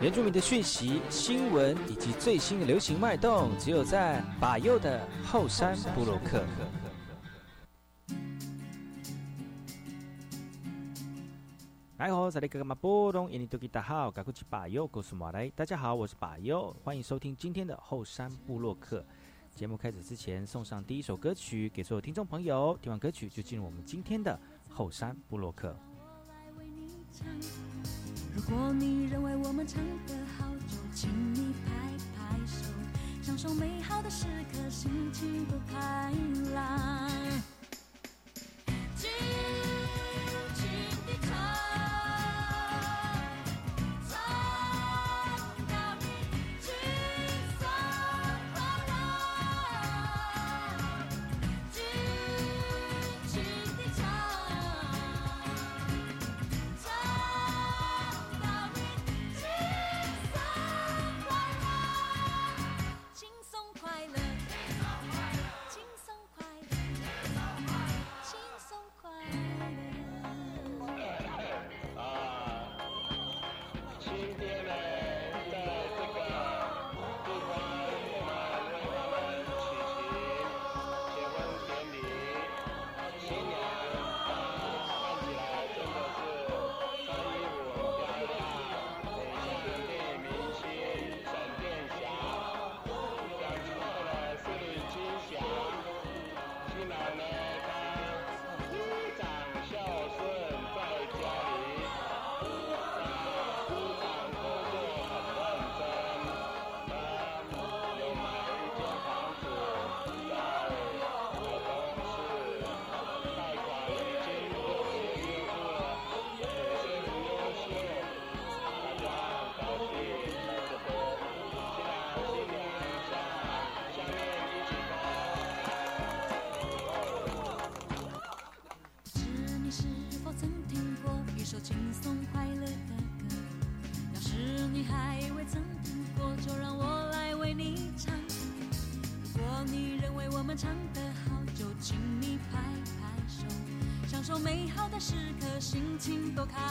原住民的讯息、新闻以及最新的流行脉动，只有在把右的后山部落克。来好，在这个马波东印尼多吉大号，赶快去把右告诉马来。大家好，我是把右，欢迎收听今天的后山部落客。节目开始之前，送上第一首歌曲给所有听众朋友。听完歌曲，就进入我们今天的后山部落客。如果你认为我们唱得好，就请你拍拍手，享受美好的时刻，心情多开朗。心情都开。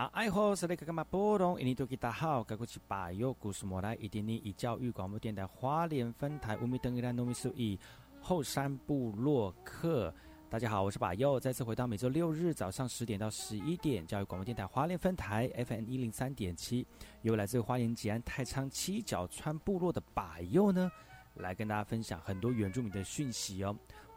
那爱好是那个干嘛波动？印尼多吉大好，该过去把右故事莫来，一点零以教育广播电台花莲分台乌米登伊拉糯米苏以后山部落客。大家好，我是把右，再次回到每周六日早上十点到十一点，教育广播电台花莲分台 FM 一零三点七，由来自花莲吉安太仓七角川部落的把右呢。来跟大家分享很多原住民的讯息哦。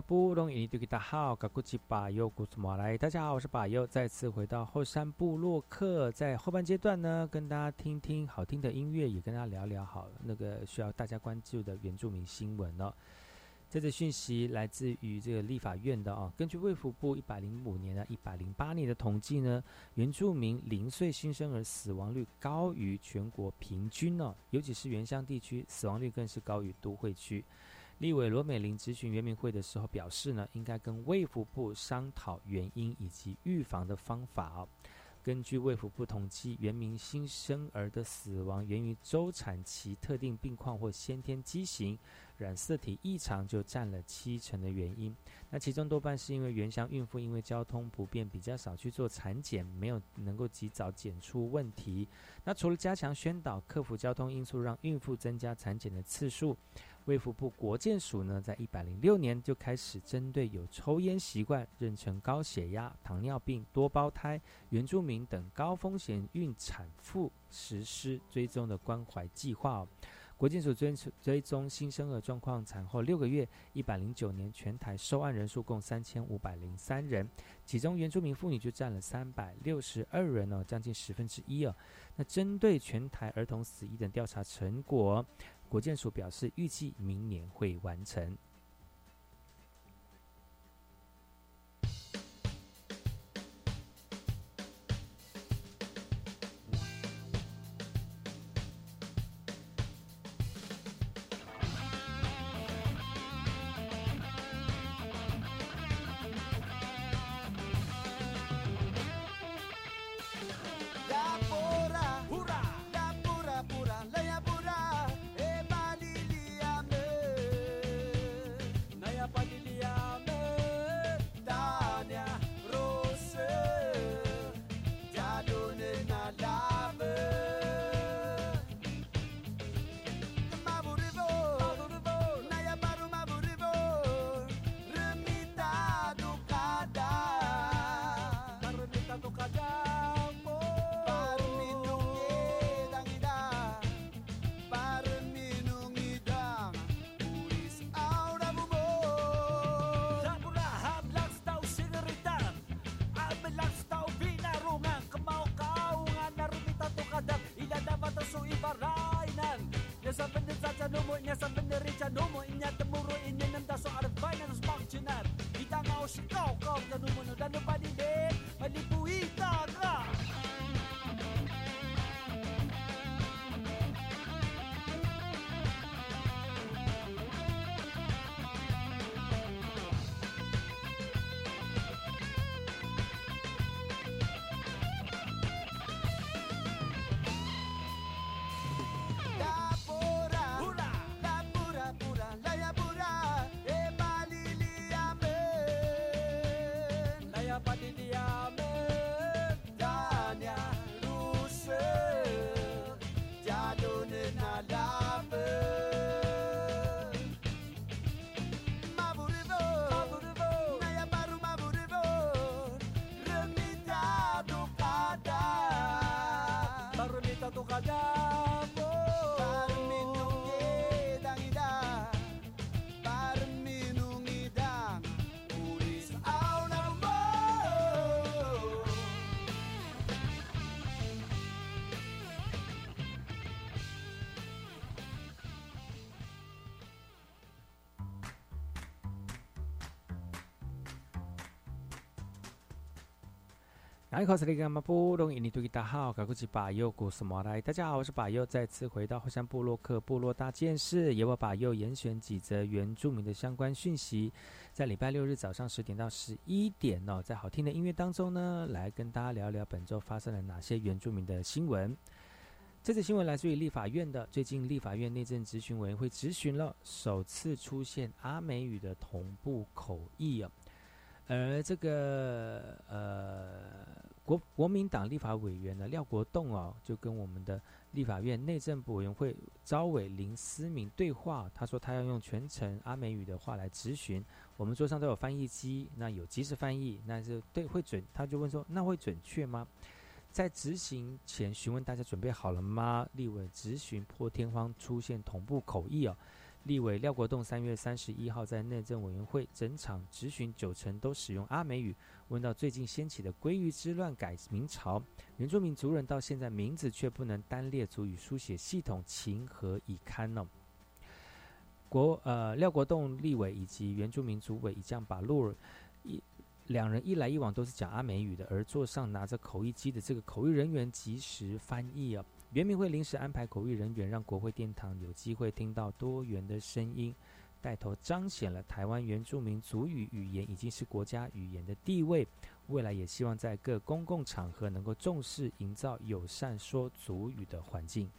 布洛克。大家好，我是巴佑，再次回到后山部落客，在后半阶段呢，跟大家听听好听的音乐，也跟大家聊聊好那个需要大家关注的原住民新闻哦。这则讯息来自于这个立法院的啊，根据卫福部一百零五年啊、一百零八年的统计呢，原住民零岁新生儿死亡率高于全国平均哦，尤其是原乡地区死亡率更是高于都会区。立委罗美玲咨询原民会的时候表示呢，应该跟卫福部商讨原因以及预防的方法哦。根据卫福部统计，原民新生儿的死亡源于周产期特定病况或先天畸形、染色体异常，就占了七成的原因。那其中多半是因为原乡孕妇因为交通不便，比较少去做产检，没有能够及早检出问题。那除了加强宣导，克服交通因素，让孕妇增加产检的次数。卫福部国健署呢，在一百零六年就开始针对有抽烟习惯、妊娠高血压、糖尿病、多胞胎、原住民等高风险孕产妇实施追踪的关怀计划。国健署追追踪新生儿状况，产后六个月，一百零九年全台收案人数共三千五百零三人，其中原住民妇女就占了三百六十二人哦，将近十分之一哦。那针对全台儿童死因的调查成果。国建署表示，预计明年会完成。something とかじゃ大家好，我是巴佑，再次回到后山部落克部落大件事，由我巴佑严选几则原住民的相关讯息，在礼拜六日早上十点到十一点哦，在好听的音乐当中呢，来跟大家聊聊本周发生了哪些原住民的新闻。这则新闻来自于立法院的，最近立法院内政咨询委员会咨询了首次出现阿美语的同步口译哦，而这个呃。国国民党立法委员呢廖国栋哦，就跟我们的立法院内政部委员会招委林思明对话，他说他要用全程阿美语的话来质询，我们桌上都有翻译机，那有即时翻译，那是对会准，他就问说那会准确吗？在执行前询问大家准备好了吗？立委质询破天荒出现同步口译哦。立委廖国栋三月三十一号在内政委员会整场质询，九成都使用阿美语。问到最近掀起的鲑鱼之乱改名潮，原住民族人到现在名字却不能单列族语书写系统，情何以堪呢？国呃廖国栋立委以及原住民族委已将把路一两人一来一往都是讲阿美语的，而座上拿着口译机的这个口译人员及时翻译啊。原民会临时安排口译人员，让国会殿堂有机会听到多元的声音。带头彰显了台湾原住民族语语言已经是国家语言的地位，未来也希望在各公共场合能够重视营造友善说族语的环境。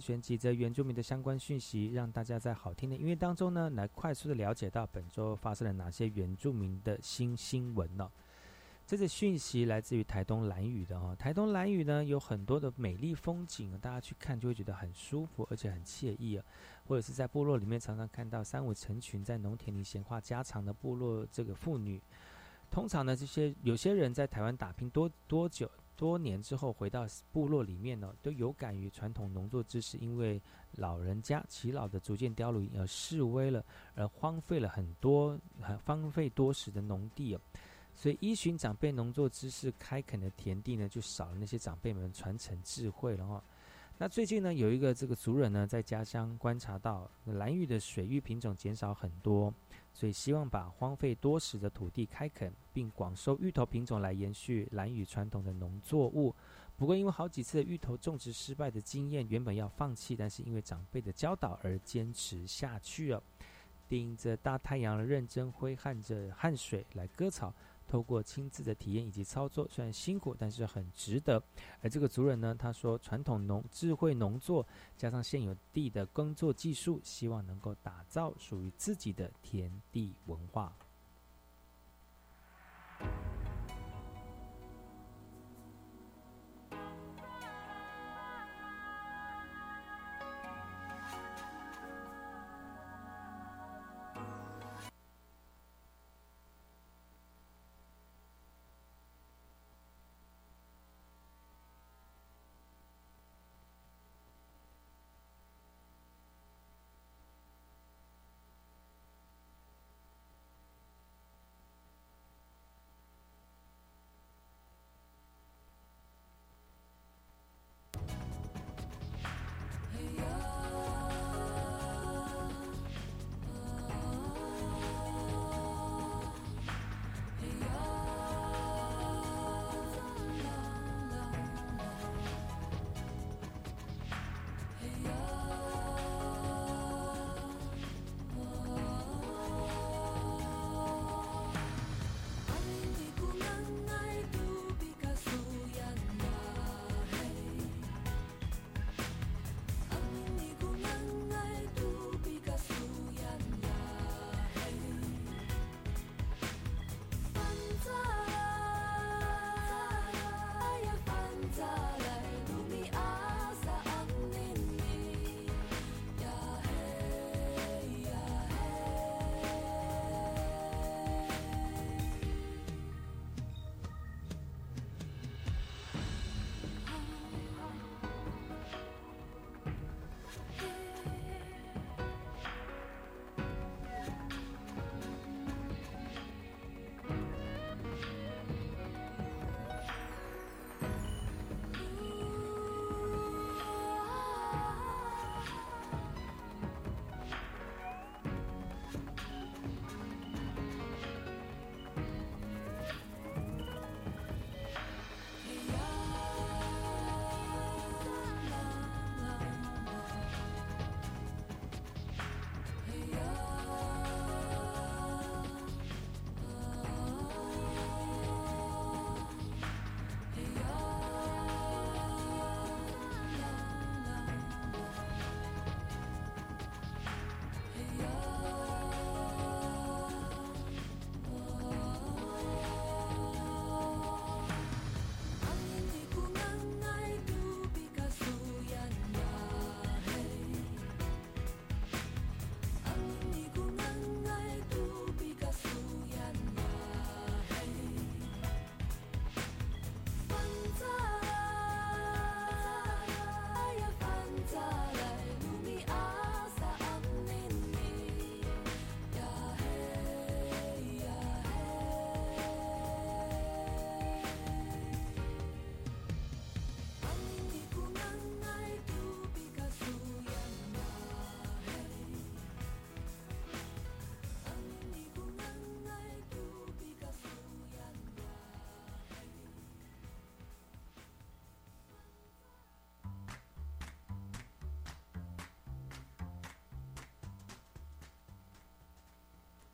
选几则原住民的相关讯息，让大家在好听的音乐当中呢，来快速的了解到本周发生了哪些原住民的新新闻呢？这个讯息来自于台东蓝屿的哈，台东蓝屿呢有很多的美丽风景，大家去看就会觉得很舒服，而且很惬意啊。或者是在部落里面常常看到三五成群在农田里闲话家常的部落这个妇女，通常呢这些有些人在台湾打拼多多久？多年之后回到部落里面呢，都有感于传统农作知识，因为老人家耆老的逐渐凋零而式微了，而荒废了很多荒废多时的农地哦。所以依循长辈农作知识开垦的田地呢，就少了那些长辈们传承智慧了哈。那最近呢，有一个这个族人呢，在家乡观察到蓝玉的水域品种减少很多。所以希望把荒废多时的土地开垦，并广收芋头品种来延续兰屿传统的农作物。不过因为好几次芋头种植失败的经验，原本要放弃，但是因为长辈的教导而坚持下去了。顶着大太阳，认真挥汗着汗水来割草。透过亲自的体验以及操作，虽然辛苦，但是很值得。而这个族人呢，他说，传统农智慧农作加上现有地的耕作技术，希望能够打造属于自己的田地文化。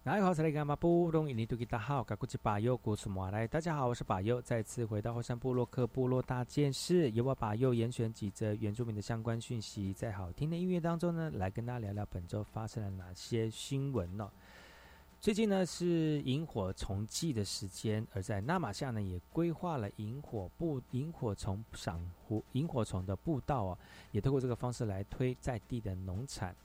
大家好，我是巴佑，再次回到后山部落克部落大件事，由我巴佑严选几则原住民的相关讯息，在好听的音乐当中呢，来跟大家聊聊本周发生了哪些新闻呢？最近呢是萤火虫季的时间，而在纳马夏呢也规划了萤火步萤火虫赏湖萤火虫的步道啊，也透过这个方式来推在地的农产。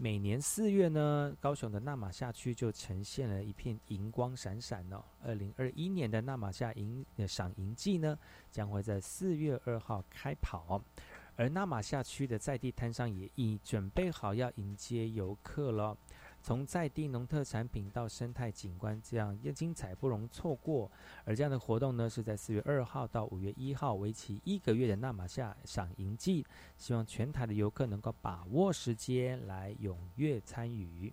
每年四月呢，高雄的纳马夏区就呈现了一片银光闪闪哦。二零二一年的纳马夏银赏银季呢，将会在四月二号开跑，而纳马夏区的在地摊商也已准备好要迎接游客了。从在地农特产品到生态景观，这样精彩不容错过。而这样的活动呢，是在四月二号到五月一号，为期一个月的纳马夏赏银季，希望全台的游客能够把握时间来踊跃参与。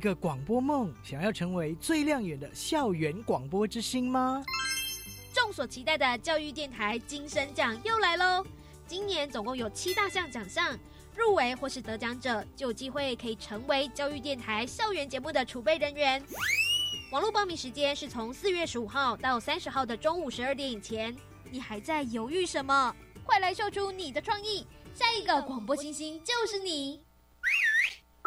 一个广播梦，想要成为最亮眼的校园广播之星吗？众所期待的教育电台金声奖又来喽！今年总共有七大项奖项，入围或是得奖者就有机会可以成为教育电台校园节目的储备人员。网络报名时间是从四月十五号到三十号的中午十二点以前。你还在犹豫什么？快来秀出你的创意！下一个广播星星就是你！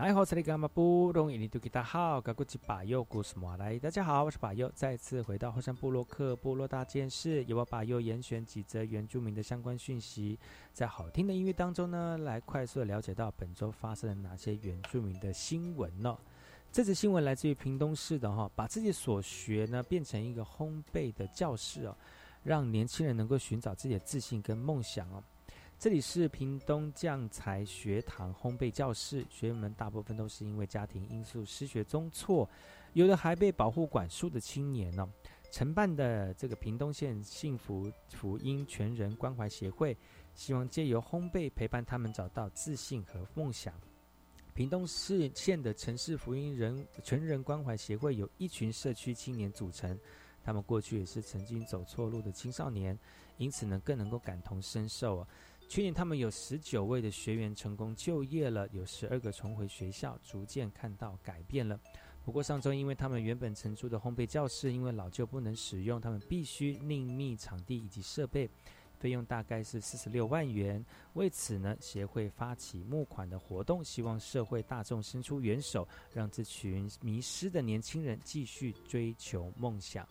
来好，这里干嘛不容易？你都给大好，搞过去把右故事马来。大家好，我是把右，再次回到后山部落克部落大件事，由我把右严选几则原住民的相关讯息，在好听的音乐当中呢，来快速的了解到本周发生了哪些原住民的新闻呢？这则新闻来自于屏东市的哈，把自己所学呢变成一个烘焙的教室哦，让年轻人能够寻找自己的自信跟梦想哦。这里是屏东酱材学堂烘焙教室，学员们大部分都是因为家庭因素失学中辍，有的还被保护管束的青年呢。承办的这个屏东县幸福福音全人关怀协会，希望借由烘焙陪伴他们找到自信和梦想。屏东市县的城市福音人全人关怀协会有一群社区青年组成，他们过去也是曾经走错路的青少年，因此呢更能够感同身受啊。去年，他们有十九位的学员成功就业了，有十二个重回学校，逐渐看到改变了。不过上周，因为他们原本承租的烘焙教室因为老旧不能使用，他们必须另觅场地以及设备，费用大概是四十六万元。为此呢，协会发起募款的活动，希望社会大众伸出援手，让这群迷失的年轻人继续追求梦想。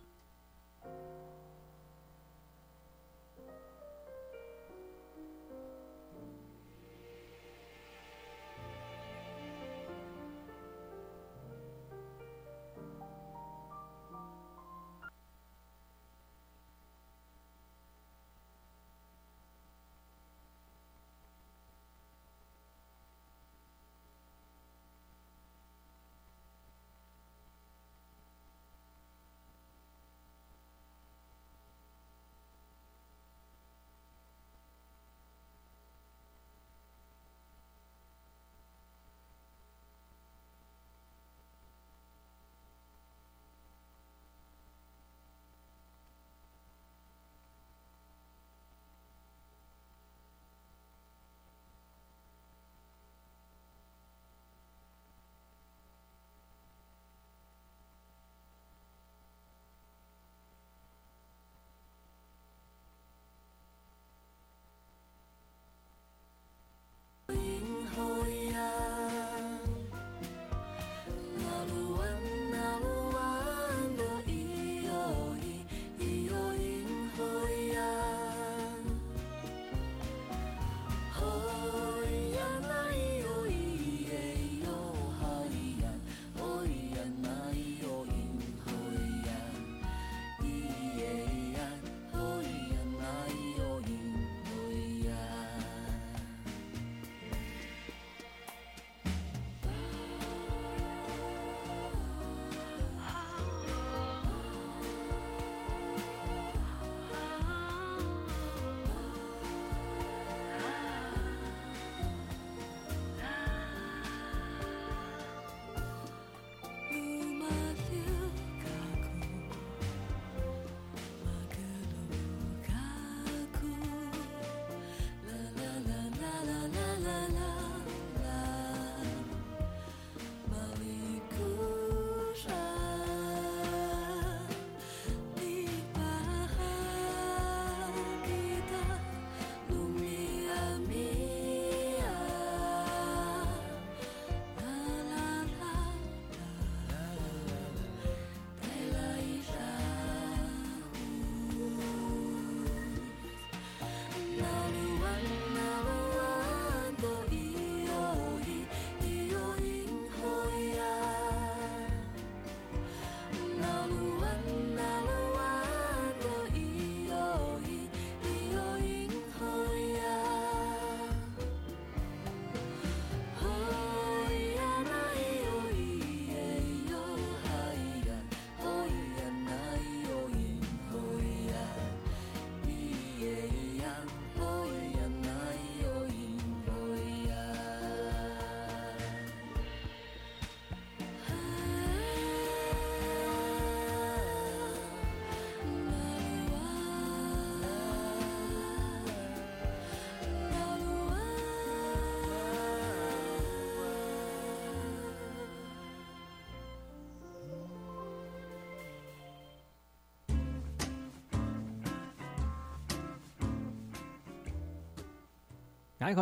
大家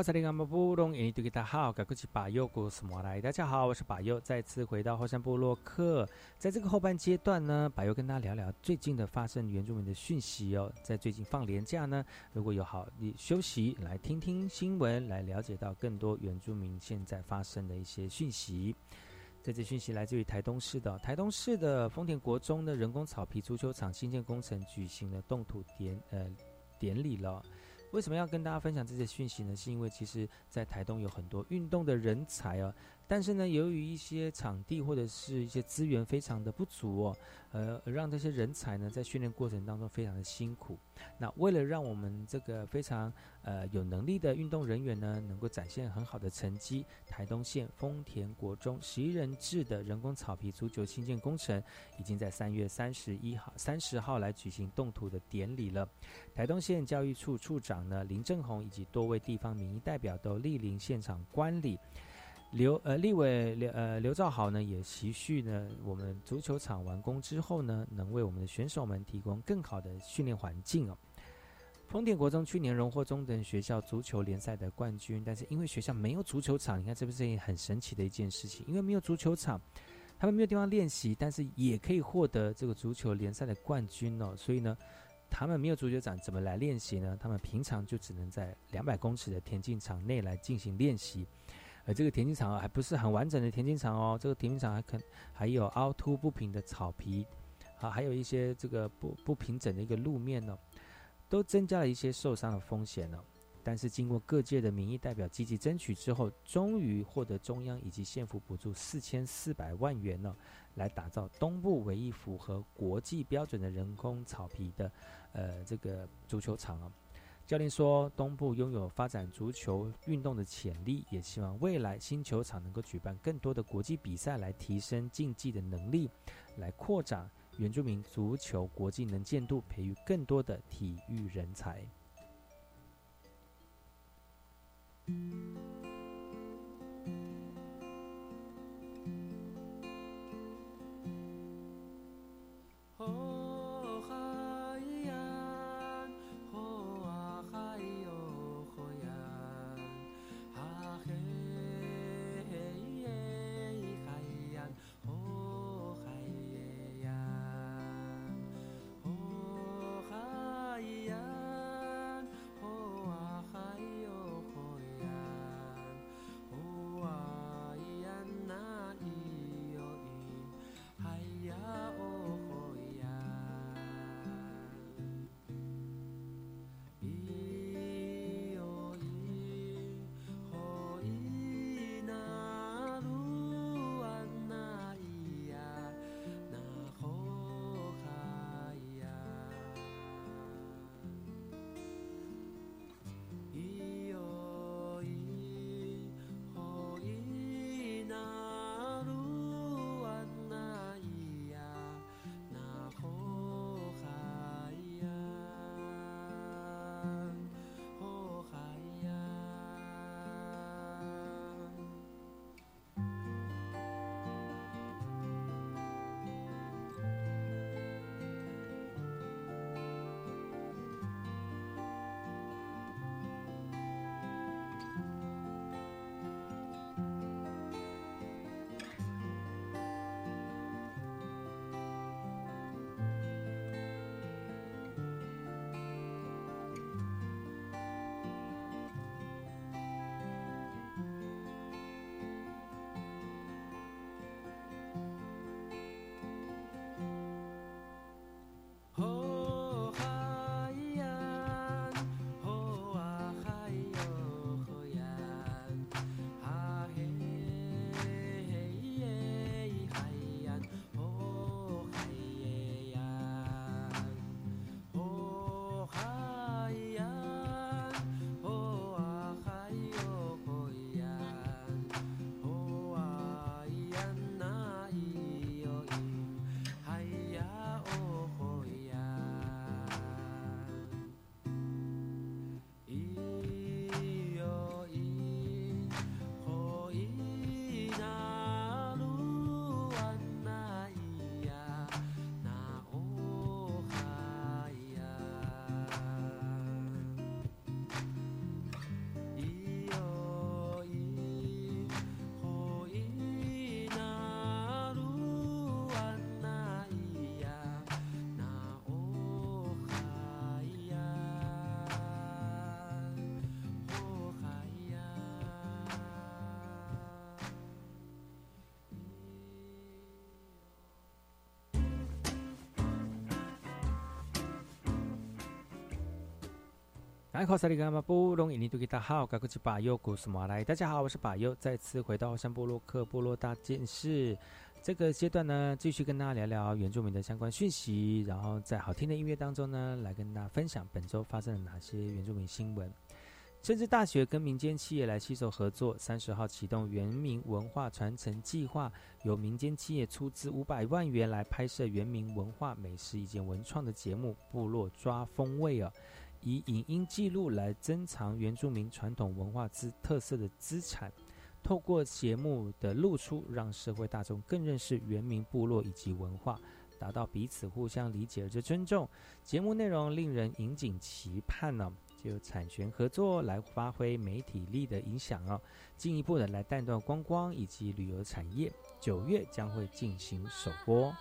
好，我是巴佑，再次回到后山部落克。在这个后半阶段呢，巴佑跟大家聊聊最近的发生原住民的讯息哦。在最近放年假呢，如果有好你休息，来听听新闻，来了解到更多原住民现在发生的一些讯息。这次讯息来自于台东市的台东市的丰田国中的人工草皮足球场新建工程举行了动土典呃典礼了。为什么要跟大家分享这些讯息呢？是因为其实，在台东有很多运动的人才哦，但是呢，由于一些场地或者是一些资源非常的不足哦，呃，让这些人才呢在训练过程当中非常的辛苦。那为了让我们这个非常呃有能力的运动人员呢，能够展现很好的成绩，台东县丰田国中十一人制的人工草皮足球新建工程，已经在三月三十一号、三十号来举行动土的典礼了。台东县教育处处长呢林正宏以及多位地方民意代表都莅临现场观礼。刘呃立伟刘呃刘兆豪呢也期续呢我们足球场完工之后呢，能为我们的选手们提供更好的训练环境哦。丰田国中去年荣获中等学校足球联赛的冠军，但是因为学校没有足球场，你看这不是很神奇的一件事情？因为没有足球场，他们没有地方练习，但是也可以获得这个足球联赛的冠军哦。所以呢，他们没有足球场怎么来练习呢？他们平常就只能在两百公尺的田径场内来进行练习，而这个田径场还不是很完整的田径场哦，这个田径场还可还有凹凸不平的草皮，啊，还有一些这个不不平整的一个路面呢。都增加了一些受伤的风险呢，但是经过各界的民意代表积极争取之后，终于获得中央以及县府补助四千四百万元呢，来打造东部唯一符合国际标准的人工草皮的，呃，这个足球场啊。教练说东部拥有发展足球运动的潜力也希望未来新球场能够举办更多的国际比赛来提升竞技的能力来扩展原住民足球国际能见度培育更多的体育人才。大家好，我是巴尤，再次回到山波洛克部落大件事。这个阶段呢，继续跟大家聊聊原住民的相关讯息，然后在好听的音乐当中呢，来跟大家分享本周发生了哪些原住民新闻。政治大学跟民间企业来携手合作，三十号启动原民文化传承计划，由民间企业出资五百万元来拍摄原民文化美食以及文创的节目《部落抓风味》啊，以影音记录来珍藏原住民传统文化之特色的资产。透过节目的露出，让社会大众更认识原民部落以及文化，达到彼此互相理解而尊重。节目内容令人引颈期盼呢，就产权合作来发挥媒体力的影响哦，进一步的来带动观光以及旅游产业。九月将会进行首播。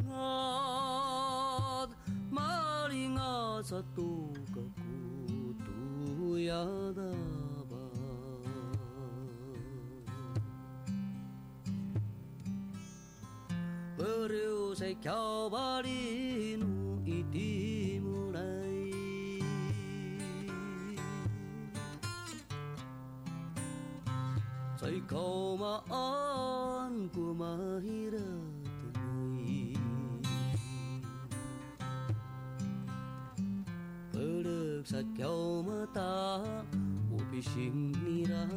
malingat malingat sa tukakutuyadaba Beryusay kyabarinu itimurai Say kau maan ku kumahirah सख्यो मताः उपिषिं निरह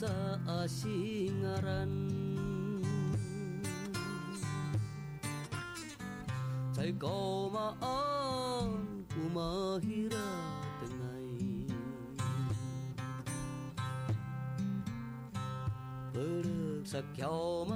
sa asingaran. Thầy cầu mà an kumahira tengay. Berag sa kyaw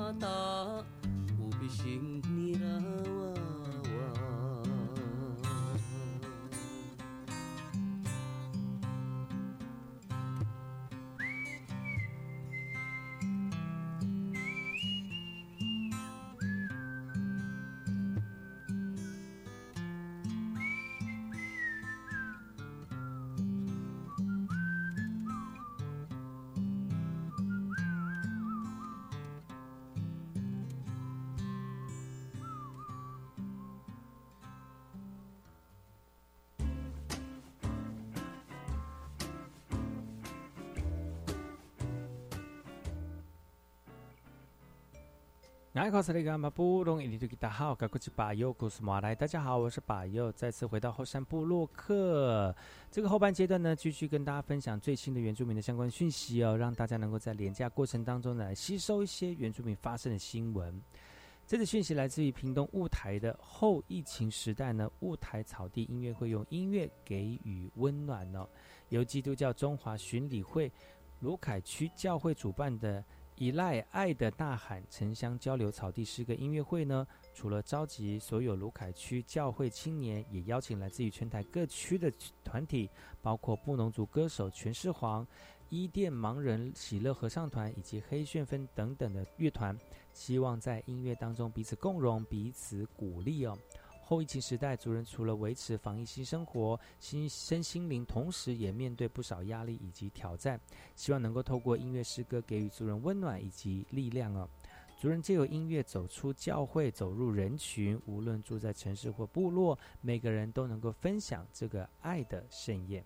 大家好，我是巴佑，再次回到后山部落客。这个后半阶段呢，继续跟大家分享最新的原住民的相关讯息哦，让大家能够在廉价过程当中呢，吸收一些原住民发生的新闻。这个讯息来自于屏东雾台的后疫情时代呢，雾台草地音乐会用音乐给予温暖哦。由基督教中华巡礼会卢凯区教会主办的。依赖爱的呐喊城乡交流草地诗歌音乐会呢，除了召集所有卢凯区教会青年，也邀请来自于全台各区的团体，包括布农族歌手全世皇、伊甸盲人喜乐合唱团以及黑旋风等等的乐团，希望在音乐当中彼此共荣、彼此鼓励哦。后疫情时代，族人除了维持防疫新生活、新身心灵，同时也面对不少压力以及挑战。希望能够透过音乐诗歌给予族人温暖以及力量哦。族人借由音乐走出教会，走入人群，无论住在城市或部落，每个人都能够分享这个爱的盛宴。